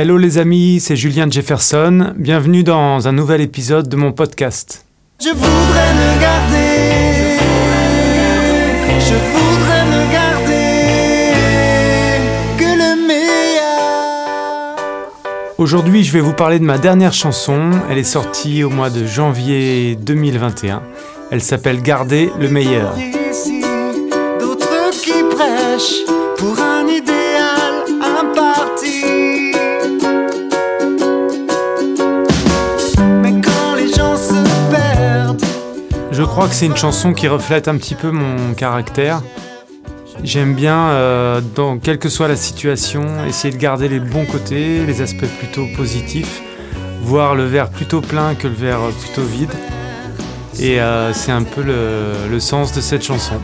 Hello les amis, c'est Julien Jefferson. Bienvenue dans un nouvel épisode de mon podcast. Je voudrais me garder. Je voudrais me garder. Que le meilleur. Aujourd'hui, je vais vous parler de ma dernière chanson. Elle est sortie au mois de janvier 2021. Elle s'appelle Garder le meilleur. D'autres qui prêchent pour un idéal, un parti. Crois que c'est une chanson qui reflète un petit peu mon caractère. J'aime bien, euh, dans quelle que soit la situation, essayer de garder les bons côtés, les aspects plutôt positifs, voir le verre plutôt plein que le verre plutôt vide. Et euh, c'est un peu le sens de cette chanson.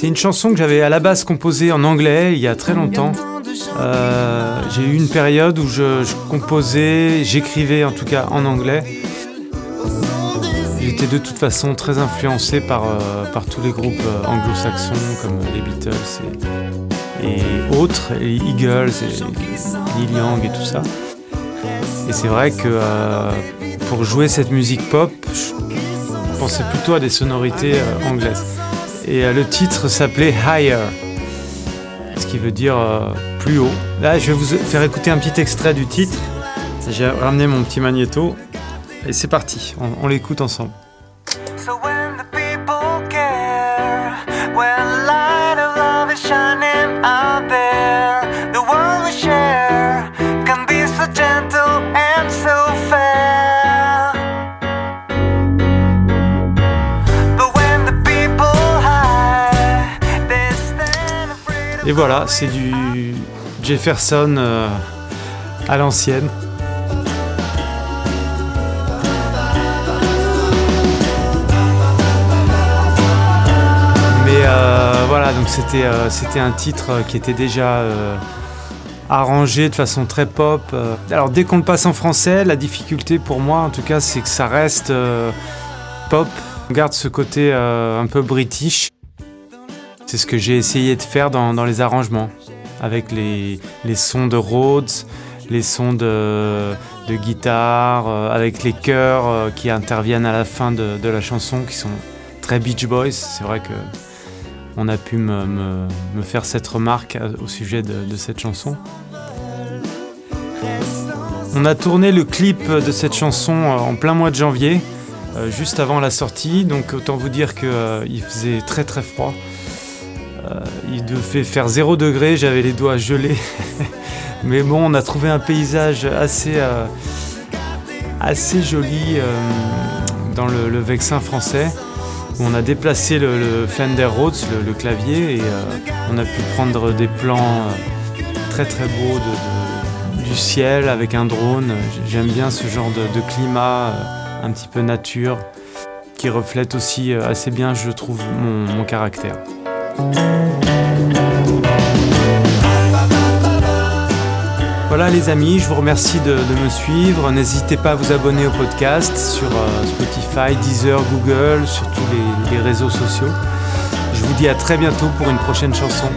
C'est une chanson que j'avais à la base composée en anglais il y a très longtemps. Euh, j'ai eu une période où je, composais, j'écrivais en tout cas en anglais. J'étais de toute façon très influencé par, euh, par tous les groupes euh, anglo-saxons comme les Beatles et, et autres, les Eagles et Neil Young et tout ça. Et c'est vrai que pour jouer cette musique pop, je pensais plutôt à des sonorités anglaises. Et euh, le titre s'appelait Higher, ce qui veut dire euh, plus haut. Là, je vais vous faire écouter un petit extrait du titre. J'ai ramené mon petit magnéto. Et c'est parti, on, l'écoute ensemble. So when the people care, Et voilà, c'est du Jefferson euh, à l'ancienne. Mais euh, voilà, donc c'était euh, c'était un titre qui était déjà arrangé de façon très pop. Alors dès qu'on le passe en français, la difficulté pour moi en tout cas, c'est que ça reste pop. On garde ce côté un peu british. C'est ce que j'ai essayé de faire dans, les arrangements, avec les, sons de Rhodes, les sons de, guitare, euh, avec les chœurs euh, qui interviennent à la fin de, la chanson, qui sont très Beach Boys. C'est vrai que on a pu me, faire cette remarque à- au sujet de, de cette chanson. On a tourné le clip de cette chanson euh, en plein mois de janvier, euh, juste avant la sortie, donc autant vous dire qu'il faisait très très froid. Euh, il devait faire 0 degré, j'avais les doigts gelés. Mais bon, on a trouvé un paysage assez, euh, assez joli euh, dans le, Vexin français. On a déplacé le, Fender Rhodes, le, clavier, et on a pu prendre des plans très très beaux du ciel avec un drone. J'aime bien ce genre de, climat, un petit peu nature, qui reflète aussi assez bien, je trouve, mon caractère. Voilà les amis, je vous remercie de, me suivre. N'hésitez pas à vous abonner au podcast sur euh, Spotify, Deezer, Google, sur tous les réseaux sociaux. Je vous dis à très bientôt pour une prochaine chanson.